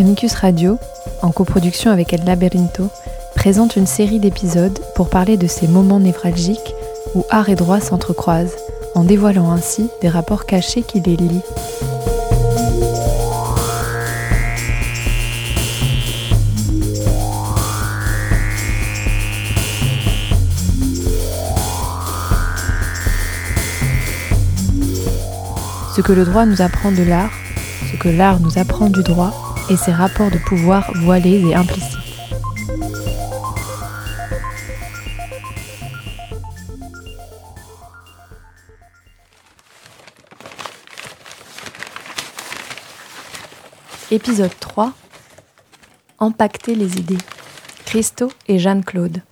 Amicus Radio, en coproduction avec El Laberinto, présente une série d'épisodes pour parler de ces moments névralgiques où art et droit s'entrecroisent, en dévoilant ainsi des rapports cachés qui les lient. Ce que le droit nous apprend de l'art, ce que l'art nous apprend du droit, et ses rapports de pouvoir voilés et implicites. Épisode 3 Empacter les idées. Christo et Jeanne-Claude.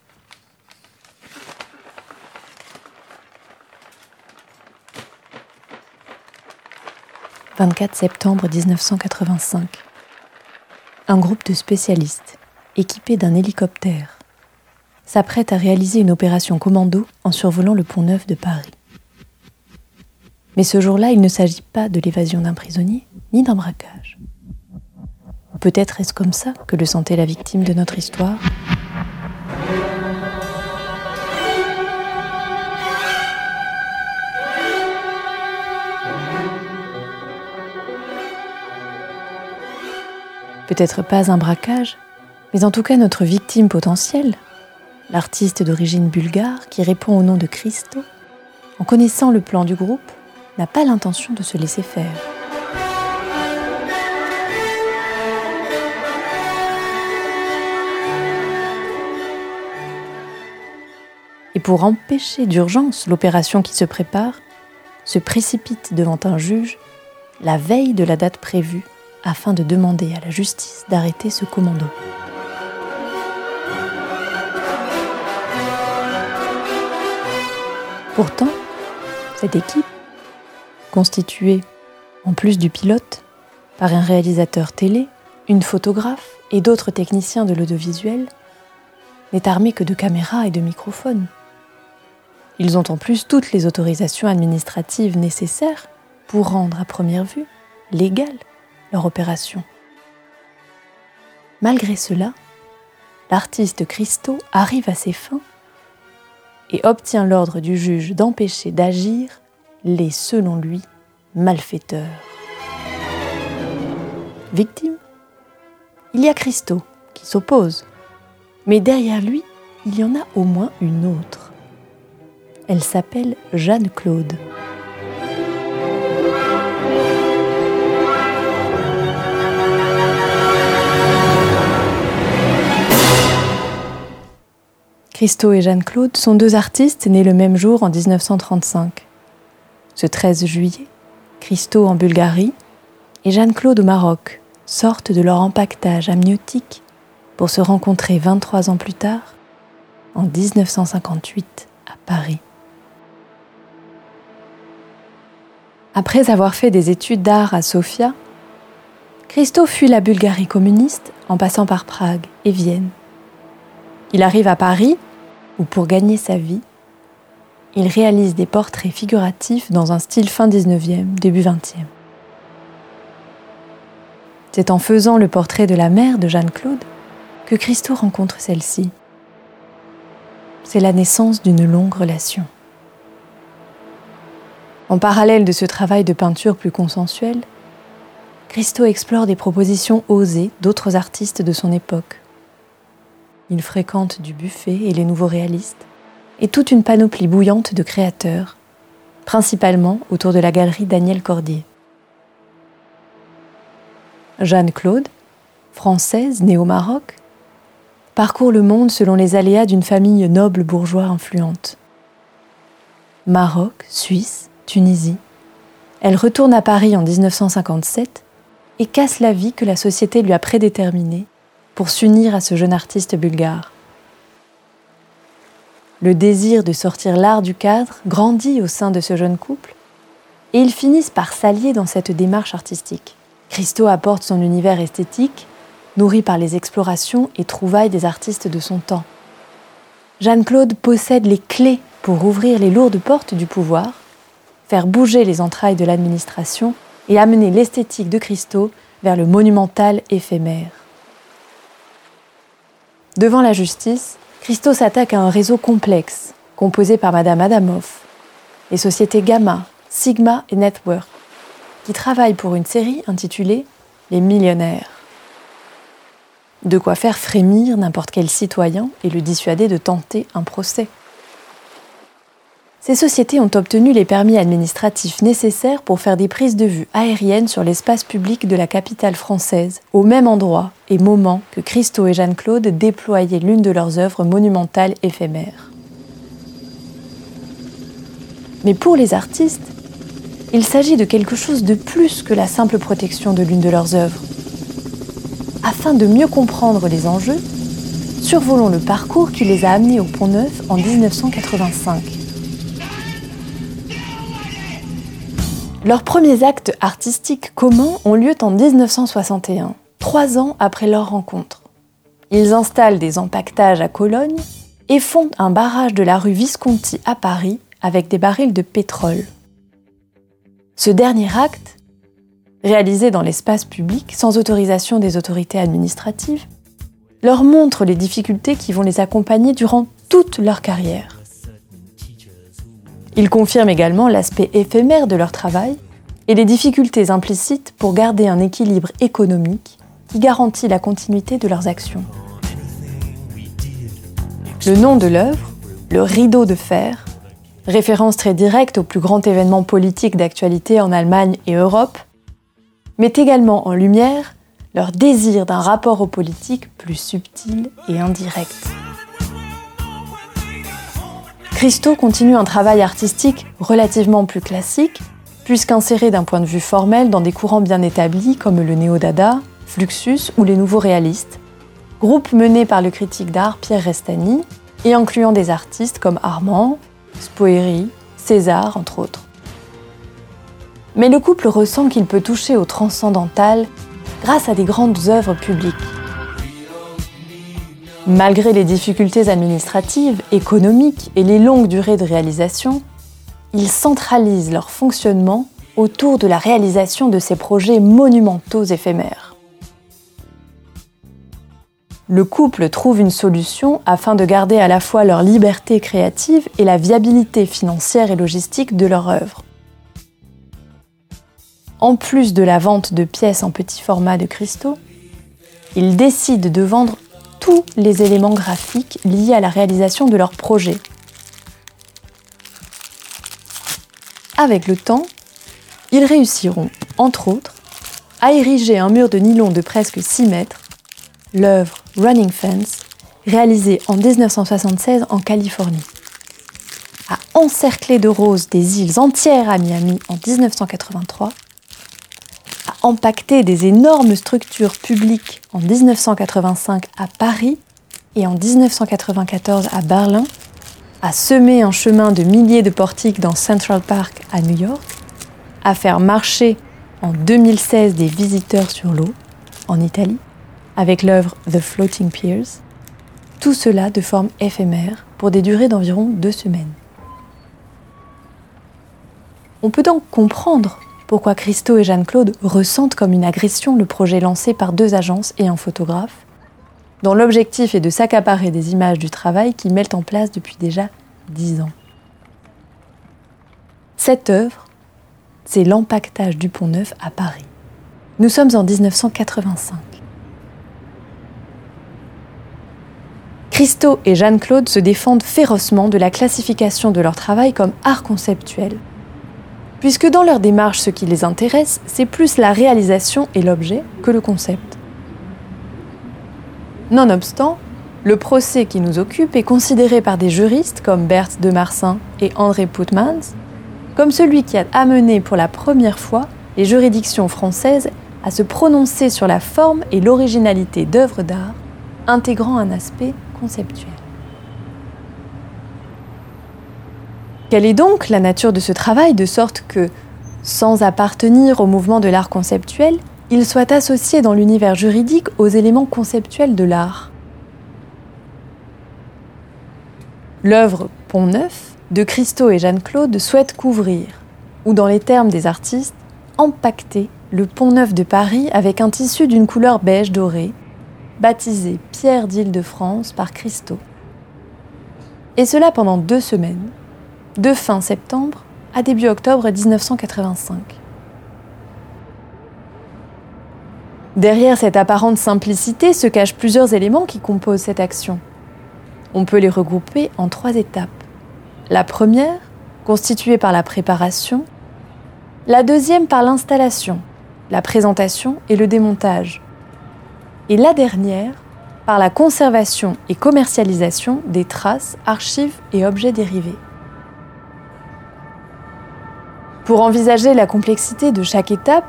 24 septembre 1985. Un groupe de spécialistes, équipés d'un hélicoptère, s'apprête à réaliser une opération commando en survolant le pont neuf de Paris. Mais ce jour-là, il ne s'agit pas de l'évasion d'un prisonnier, ni d'un braquage. Peut-être est-ce comme ça que le sentait la victime de notre histoire? Peut-être pas un braquage, mais en tout cas notre victime potentielle, l'artiste d'origine bulgare qui répond au nom de Christo, en connaissant le plan du groupe, n'a pas l'intention de se laisser faire. Et pour empêcher d'urgence l'opération qui se prépare, se précipite devant un juge la veille de la date prévue afin de demander à la justice d'arrêter ce commando. Pourtant, cette équipe, constituée, en plus du pilote, par un réalisateur télé, une photographe et d'autres techniciens de l'audiovisuel, n'est armée que de caméras et de microphones. Ils ont en plus toutes les autorisations administratives nécessaires pour rendre à première vue légal leur opération. Malgré cela, l'artiste Christo arrive à ses fins et obtient l'ordre du juge d'empêcher d'agir les, selon lui, malfaiteurs. Victime Il y a Christo qui s'oppose, mais derrière lui, il y en a au moins une autre. Elle s'appelle Jeanne-Claude. Christo et Jeanne-Claude sont deux artistes nés le même jour en 1935. Ce 13 juillet, Christo en Bulgarie et Jeanne-Claude au Maroc sortent de leur empaquetage amniotique pour se rencontrer 23 ans plus tard, en 1958, à Paris. Après avoir fait des études d'art à Sofia, Christo fuit la Bulgarie communiste en passant par Prague et Vienne. Il arrive à Paris où pour gagner sa vie, il réalise des portraits figuratifs dans un style fin 19e, début 20e. C'est en faisant le portrait de la mère de Jeanne-Claude que Christo rencontre celle-ci. C'est la naissance d'une longue relation. En parallèle de ce travail de peinture plus consensuel, Christo explore des propositions osées d'autres artistes de son époque, il fréquente du buffet et les nouveaux réalistes, et toute une panoplie bouillante de créateurs, principalement autour de la galerie Daniel Cordier. Jeanne-Claude, française née au Maroc, parcourt le monde selon les aléas d'une famille noble bourgeois influente. Maroc, Suisse, Tunisie. Elle retourne à Paris en 1957 et casse la vie que la société lui a prédéterminée pour s'unir à ce jeune artiste bulgare. Le désir de sortir l'art du cadre grandit au sein de ce jeune couple et ils finissent par s'allier dans cette démarche artistique. Christo apporte son univers esthétique, nourri par les explorations et trouvailles des artistes de son temps. Jeanne-Claude possède les clés pour ouvrir les lourdes portes du pouvoir, faire bouger les entrailles de l'administration et amener l'esthétique de Christo vers le monumental éphémère. Devant la justice, Christo s'attaque à un réseau complexe, composé par Madame Adamoff, les sociétés Gamma, Sigma et Network, qui travaillent pour une série intitulée Les millionnaires. De quoi faire frémir n'importe quel citoyen et le dissuader de tenter un procès. Ces sociétés ont obtenu les permis administratifs nécessaires pour faire des prises de vue aériennes sur l'espace public de la capitale française, au même endroit et moment que Christo et Jeanne-Claude déployaient l'une de leurs œuvres monumentales éphémères. Mais pour les artistes, il s'agit de quelque chose de plus que la simple protection de l'une de leurs œuvres. Afin de mieux comprendre les enjeux, survolons le parcours qui les a amenés au Pont Neuf en 1985. Leurs premiers actes artistiques communs ont lieu en 1961, trois ans après leur rencontre. Ils installent des empaquetages à Cologne et fondent un barrage de la rue Visconti à Paris avec des barils de pétrole. Ce dernier acte, réalisé dans l'espace public sans autorisation des autorités administratives, leur montre les difficultés qui vont les accompagner durant toute leur carrière. Ils confirment également l'aspect éphémère de leur travail et les difficultés implicites pour garder un équilibre économique qui garantit la continuité de leurs actions. Le nom de l'œuvre, le rideau de fer, référence très directe au plus grand événement politique d'actualité en Allemagne et Europe, met également en lumière leur désir d'un rapport aux politiques plus subtil et indirect. Christo continue un travail artistique relativement plus classique, puisqu'inséré d'un point de vue formel dans des courants bien établis comme le néo-dada, Fluxus ou les nouveaux réalistes, groupe mené par le critique d'art Pierre Restani et incluant des artistes comme Armand, Spoeri, César, entre autres. Mais le couple ressent qu'il peut toucher au transcendantal grâce à des grandes œuvres publiques. Malgré les difficultés administratives, économiques et les longues durées de réalisation, ils centralisent leur fonctionnement autour de la réalisation de ces projets monumentaux éphémères. Le couple trouve une solution afin de garder à la fois leur liberté créative et la viabilité financière et logistique de leur œuvre. En plus de la vente de pièces en petit format de cristaux, ils décident de vendre tous les éléments graphiques liés à la réalisation de leur projet. Avec le temps, ils réussiront, entre autres, à ériger un mur de nylon de presque 6 mètres, l'œuvre Running Fence, réalisée en 1976 en Californie, à encercler de roses des îles entières à Miami en 1983, empaqueté des énormes structures publiques en 1985 à Paris et en 1994 à Berlin, à semer un chemin de milliers de portiques dans Central Park à New York, à faire marcher en 2016 des visiteurs sur l'eau en Italie, avec l'œuvre The Floating Piers, tout cela de forme éphémère pour des durées d'environ deux semaines. On peut donc comprendre pourquoi Christo et Jeanne-Claude ressentent comme une agression le projet lancé par deux agences et un photographe, dont l'objectif est de s'accaparer des images du travail qu'ils mettent en place depuis déjà dix ans. Cette œuvre, c'est l'empaquetage du Pont Neuf à Paris. Nous sommes en 1985. Christo et Jeanne-Claude se défendent férocement de la classification de leur travail comme art conceptuel, puisque dans leur démarche, ce qui les intéresse, c'est plus la réalisation et l'objet que le concept. Nonobstant, le procès qui nous occupe est considéré par des juristes comme Berthe de Marsin et André Putmans comme celui qui a amené pour la première fois les juridictions françaises à se prononcer sur la forme et l'originalité d'œuvres d'art intégrant un aspect conceptuel. Quelle est donc la nature de ce travail de sorte que, sans appartenir au mouvement de l'art conceptuel, il soit associé dans l'univers juridique aux éléments conceptuels de l'art? L'œuvre Pont Neuf de Christo et Jeanne-Claude souhaite couvrir, ou dans les termes des artistes, empaqueter le pont neuf de Paris avec un tissu d'une couleur beige doré, baptisé Pierre d'Île-de-France par Christo. Et cela pendant deux semaines, de fin septembre à début octobre 1985. Derrière cette apparente simplicité se cachent plusieurs éléments qui composent cette action. On peut les regrouper en trois étapes. La première, constituée par la préparation, la deuxième par l'installation, la présentation et le démontage, et la dernière par la conservation et commercialisation des traces, archives et objets dérivés. Pour envisager la complexité de chaque étape,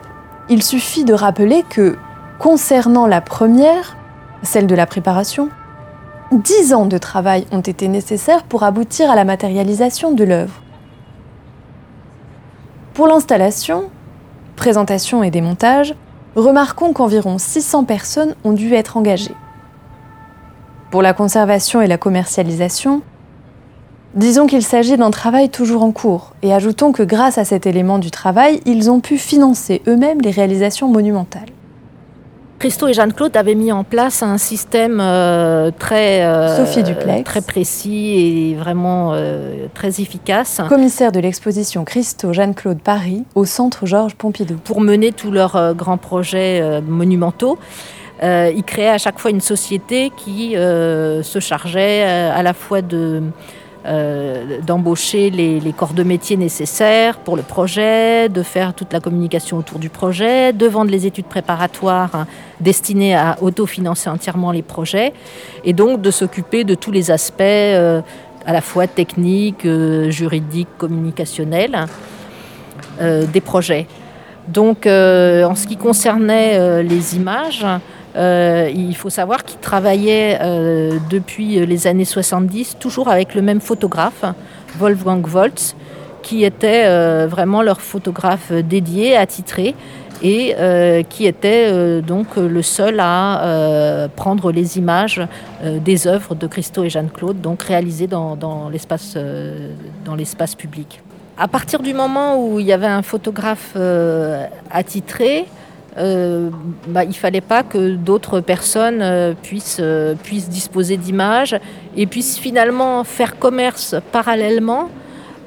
il suffit de rappeler que Concernant la première, celle de la préparation, dix ans de travail ont été nécessaires pour aboutir à la matérialisation de l'œuvre. Pour l'installation, présentation et démontage, remarquons qu'environ 600 personnes ont dû être engagées. Pour la conservation et la commercialisation, disons qu'il s'agit d'un travail toujours en cours, et ajoutons que grâce à cet élément du travail, ils ont pu financer eux-mêmes les réalisations monumentales. Christo et Jeanne-Claude avaient mis en place un système euh, très, euh, très précis et vraiment euh, très efficace. Commissaire de l'exposition Christo Jeanne-Claude Paris au centre Georges Pompidou. Pour mener tous leurs grands projets monumentaux. ils créaient à chaque fois une société qui se chargeait à la fois de euh, d'embaucher les, corps de métier nécessaires pour le projet, de faire toute la communication autour du projet, de vendre les études préparatoires hein, destinées à autofinancer entièrement les projets, et donc de s'occuper de tous les aspects euh, à la fois techniques, euh, juridiques, communicationnels des projets. Donc en ce qui concernait les images, euh, il faut savoir qu'ils travaillaient euh, depuis les années 70 toujours avec le même photographe, Wolfgang Volz, qui était euh, vraiment leur photographe dédié, attitré, et qui était donc le seul à prendre les images des œuvres de Christo et Jeanne-Claude, donc réalisées dans l'espace public. À partir du moment où il y avait un photographe attitré, euh, bah, il ne fallait pas que d'autres personnes euh, puissent, euh, puissent disposer d'images et puissent finalement faire commerce parallèlement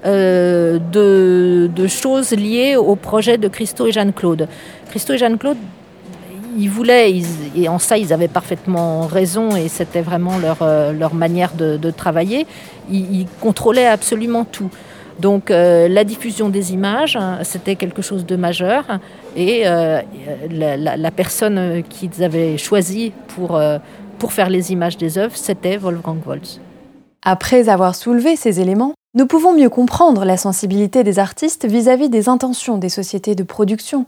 de, choses liées au projet de Christo et Jeanne-Claude. Christo et Jeanne-Claude, ils voulaient, et en ça ils avaient parfaitement raison et c'était vraiment leur, manière de, travailler, ils contrôlaient absolument tout. Donc euh, la diffusion des images, c'était quelque chose de majeur. Et euh, la, personne qu'ils avaient choisie pour, euh, faire les images des œuvres, c'était Wolfgang Wolz. Après avoir soulevé ces éléments, nous pouvons mieux comprendre la sensibilité des artistes vis-à-vis des intentions des sociétés de production.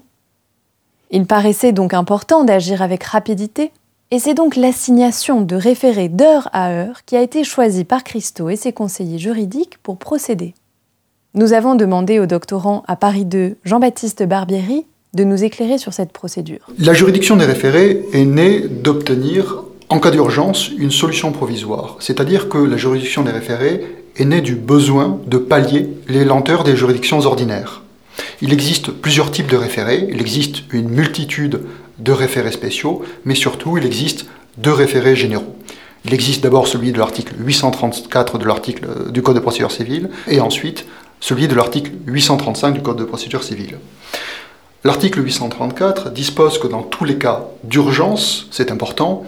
Il paraissait donc important d'agir avec rapidité, et c'est donc l'assignation de référés d'heure à heure qui a été choisie par Christo et ses conseillers juridiques pour procéder. Nous avons demandé au doctorant à Paris 2, Jean-Baptiste Barbieri, de nous éclairer sur cette procédure. La juridiction des référés est née d'obtenir, en cas d'urgence, une solution provisoire. C'est-à-dire que la juridiction des référés est née du besoin de pallier les lenteurs des juridictions ordinaires. Il existe plusieurs types de référés, il existe une multitude de référés spéciaux, mais surtout il existe deux référés généraux. Il existe d'abord celui de l'article 834 de l'article du Code de procédure civile, et ensuite celui de l'article 835 du Code de procédure civile. L'article 834 dispose que dans tous les cas d'urgence, c'est important,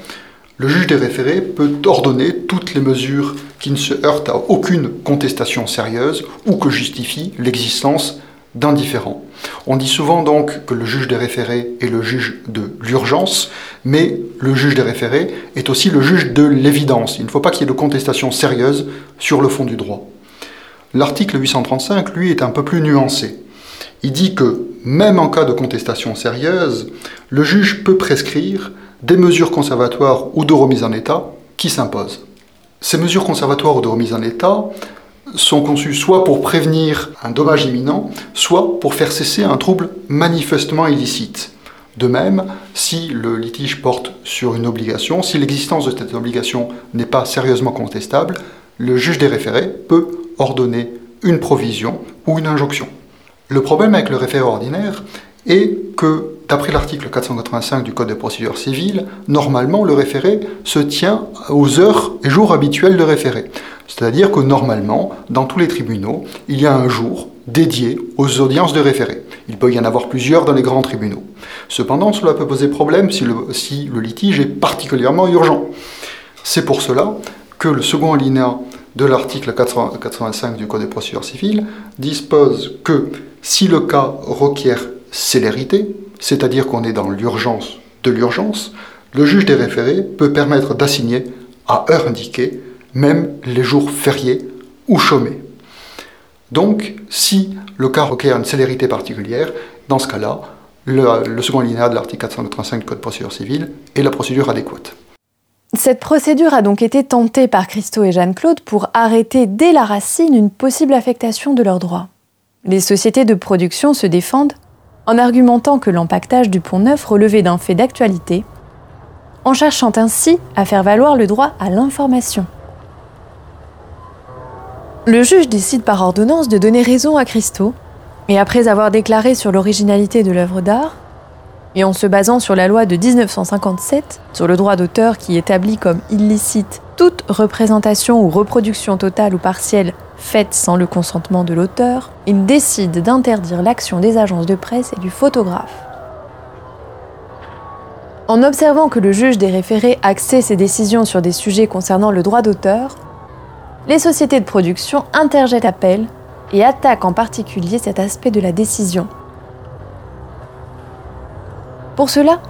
le juge des référés peut ordonner toutes les mesures qui ne se heurtent à aucune contestation sérieuse ou que justifient l'existence d'un différent. On dit souvent donc que le juge des référés est le juge de l'urgence, mais le juge des référés est aussi le juge de l'évidence. Il ne faut pas qu'il y ait de contestation sérieuse sur le fond du droit. L'article 835, lui, est un peu plus nuancé. Il dit que, même en cas de contestation sérieuse, le juge peut prescrire des mesures conservatoires ou de remise en état qui s'imposent. Ces mesures conservatoires ou de remise en état sont conçues soit pour prévenir un dommage imminent, soit pour faire cesser un trouble manifestement illicite. De même, si le litige porte sur une obligation, si l'existence de cette obligation n'est pas sérieusement contestable, le juge des référés peut ordonner une provision ou une injonction. Le problème avec le référé ordinaire est que d'après l'article 485 du Code de procédure civile, normalement le référé se tient aux heures et jours habituels de référé. C'est-à-dire que normalement, dans tous les tribunaux, il y a un jour dédié aux audiences de référé. Il peut y en avoir plusieurs dans les grands tribunaux. Cependant, cela peut poser problème si le, si le litige est particulièrement urgent. C'est pour cela que le second alinéa de l'article 85 du Code de procédure civile dispose que si le cas requiert célérité, c'est-à-dire qu'on est dans l'urgence de l'urgence, le juge des référés peut permettre d'assigner à heure indiquée même les jours fériés ou chômés. Donc, si le cas requiert une célérité particulière, dans ce cas-là, le, second alinéa de l'article 485 du Code de procédure civile est la procédure adéquate. Cette procédure a donc été tentée par Christo et Jeanne-Claude pour arrêter dès la racine une possible affectation de leurs droits. Les sociétés de production se défendent en argumentant que l'empaquetage du pont neuf relevait d'un fait d'actualité, en cherchant ainsi à faire valoir le droit à l'information. Le juge décide par ordonnance de donner raison à Christo, et après avoir déclaré sur l'originalité de l'œuvre d'art, et en se basant sur la loi de 1957 sur le droit d'auteur qui établit comme illicite toute représentation ou reproduction totale ou partielle faite sans le consentement de l'auteur, il décide d'interdire l'action des agences de presse et du photographe. En observant que le juge des référés axait ses décisions sur des sujets concernant le droit d'auteur, les sociétés de production interjettent appel et attaquent en particulier cet aspect de la décision. Pour cela,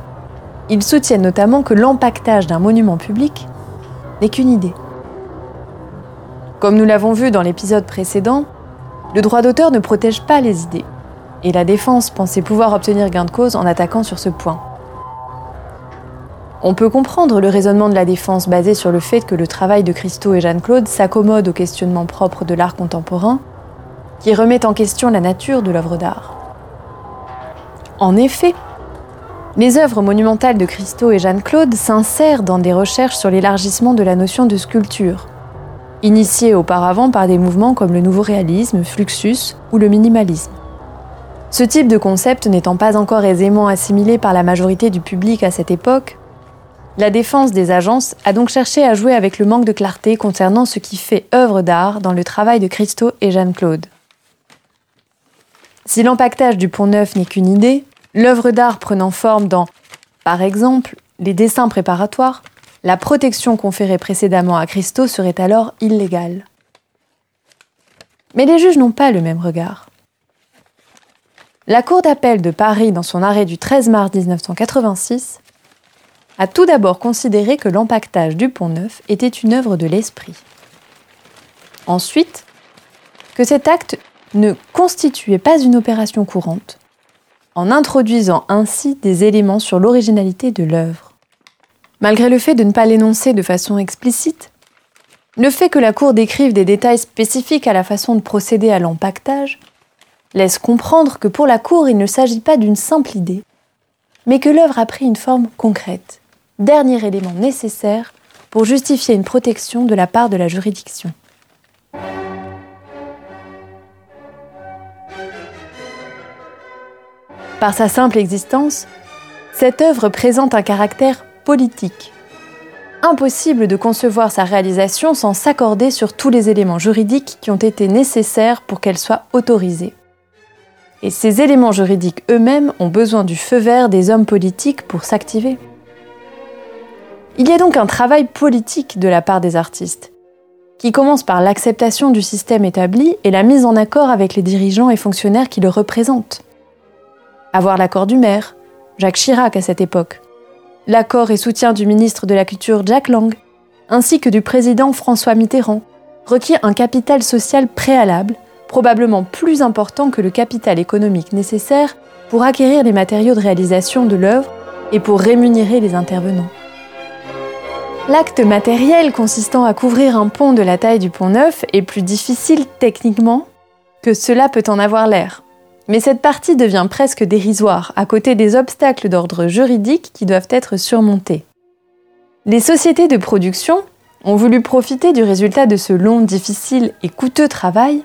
ils soutiennent notamment que l'empaquetage d'un monument public n'est qu'une idée. Comme nous l'avons vu dans l'épisode précédent, le droit d'auteur ne protège pas les idées, et la défense pensait pouvoir obtenir gain de cause en attaquant sur ce point. On peut comprendre le raisonnement de la défense basé sur le fait que le travail de Christo et Jeanne-Claude s'accommode au questionnement propre de l'art contemporain, qui remet en question la nature de l'œuvre d'art. En effet, les œuvres monumentales de Christo et Jeanne-Claude s'insèrent dans des recherches sur l'élargissement de la notion de sculpture, initiées auparavant par des mouvements comme le nouveau réalisme, Fluxus ou le minimalisme. Ce type de concept n'étant pas encore aisément assimilé par la majorité du public à cette époque, la défense des agences a donc cherché à jouer avec le manque de clarté concernant ce qui fait œuvre d'art dans le travail de Christo et Jeanne-Claude. Si l'empaquetage du pont neuf n'est qu'une idée, l'œuvre d'art prenant forme dans, par exemple, les dessins préparatoires, la protection conférée précédemment à Christo serait alors illégale. Mais les juges n'ont pas le même regard. La Cour d'appel de Paris, dans son arrêt du 13 mars 1986, a tout d'abord considéré que l'empaquetage du pont neuf était une œuvre de l'esprit. Ensuite, que cet acte ne constituait pas une opération courante, en introduisant ainsi des éléments sur l'originalité de l'œuvre. Malgré le fait de ne pas l'énoncer de façon explicite, le fait que la Cour décrive des détails spécifiques à la façon de procéder à l'empaquetage laisse comprendre que pour la Cour il ne s'agit pas d'une simple idée, mais que l'œuvre a pris une forme concrète dernier élément nécessaire pour justifier une protection de la part de la juridiction. Par sa simple existence, cette œuvre présente un caractère politique. Impossible de concevoir sa réalisation sans s'accorder sur tous les éléments juridiques qui ont été nécessaires pour qu'elle soit autorisée. Et ces éléments juridiques eux-mêmes ont besoin du feu vert des hommes politiques pour s'activer. Il y a donc un travail politique de la part des artistes, qui commence par l'acceptation du système établi et la mise en accord avec les dirigeants et fonctionnaires qui le représentent. Avoir l'accord du maire, Jacques Chirac à cette époque, l'accord et soutien du ministre de la Culture Jacques Lang, ainsi que du président François Mitterrand, requiert un capital social préalable, probablement plus important que le capital économique nécessaire pour acquérir les matériaux de réalisation de l'œuvre et pour rémunérer les intervenants. L'acte matériel consistant à couvrir un pont de la taille du pont neuf est plus difficile techniquement que cela peut en avoir l'air. Mais cette partie devient presque dérisoire à côté des obstacles d'ordre juridique qui doivent être surmontés. Les sociétés de production ont voulu profiter du résultat de ce long, difficile et coûteux travail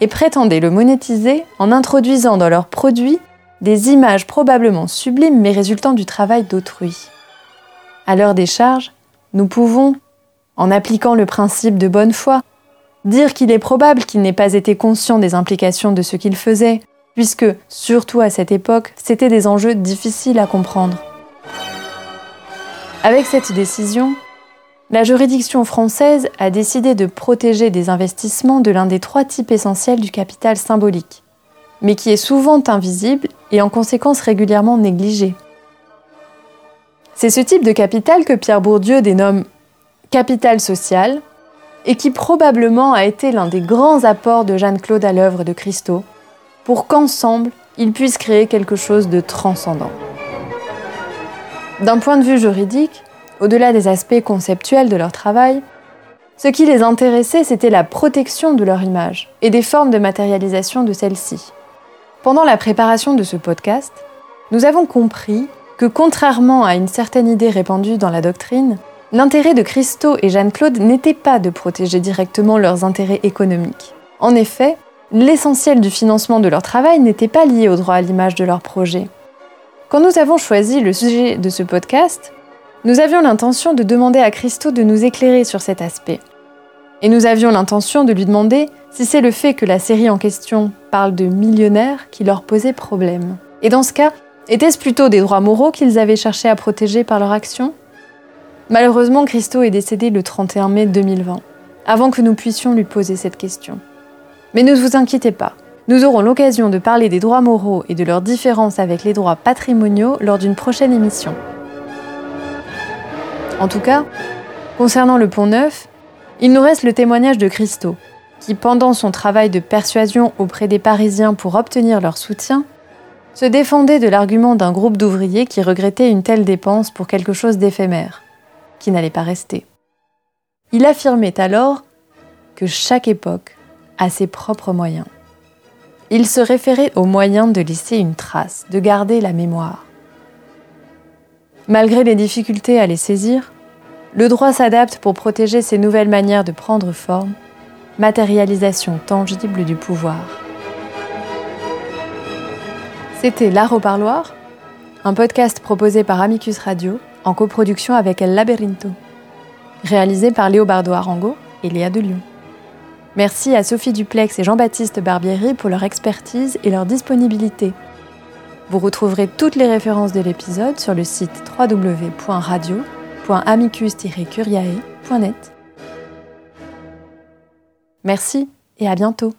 et prétendaient le monétiser en introduisant dans leurs produits des images probablement sublimes mais résultant du travail d'autrui. À l'heure des charges, nous pouvons, en appliquant le principe de bonne foi, dire qu'il est probable qu'il n'ait pas été conscient des implications de ce qu'il faisait, puisque, surtout à cette époque, c'étaient des enjeux difficiles à comprendre. Avec cette décision, la juridiction française a décidé de protéger des investissements de l'un des trois types essentiels du capital symbolique, mais qui est souvent invisible et en conséquence régulièrement négligé. C'est ce type de capital que Pierre Bourdieu dénomme capital social et qui probablement a été l'un des grands apports de Jeanne-Claude à l'œuvre de Christo, pour qu'ensemble, ils puissent créer quelque chose de transcendant. D'un point de vue juridique, au-delà des aspects conceptuels de leur travail, ce qui les intéressait, c'était la protection de leur image et des formes de matérialisation de celle-ci. Pendant la préparation de ce podcast, nous avons compris que contrairement à une certaine idée répandue dans la doctrine, l'intérêt de Christo et Jeanne-Claude n'était pas de protéger directement leurs intérêts économiques. En effet, l'essentiel du financement de leur travail n'était pas lié au droit à l'image de leur projet. Quand nous avons choisi le sujet de ce podcast, nous avions l'intention de demander à Christo de nous éclairer sur cet aspect. Et nous avions l'intention de lui demander si c'est le fait que la série en question parle de millionnaires qui leur posait problème. Et dans ce cas, était-ce plutôt des droits moraux qu'ils avaient cherché à protéger par leur action? Malheureusement, Christo est décédé le 31 mai 2020, avant que nous puissions lui poser cette question. Mais ne vous inquiétez pas, nous aurons l'occasion de parler des droits moraux et de leurs différences avec les droits patrimoniaux lors d'une prochaine émission. En tout cas, concernant le pont neuf, il nous reste le témoignage de Christo, qui, pendant son travail de persuasion auprès des Parisiens pour obtenir leur soutien, se défendait de l'argument d'un groupe d'ouvriers qui regrettait une telle dépense pour quelque chose d'éphémère, qui n'allait pas rester. Il affirmait alors que chaque époque a ses propres moyens. Il se référait aux moyens de laisser une trace, de garder la mémoire. Malgré les difficultés à les saisir, le droit s'adapte pour protéger ces nouvelles manières de prendre forme, matérialisation tangible du pouvoir. C'était L'Art au Parloir, un podcast proposé par Amicus Radio en coproduction avec El Laberinto, réalisé par Léobardo Arango et Léa de Lyon. Merci à Sophie Duplex et Jean-Baptiste Barbieri pour leur expertise et leur disponibilité. Vous retrouverez toutes les références de l'épisode sur le site www.radio.amicus-curiae.net. Merci et à bientôt.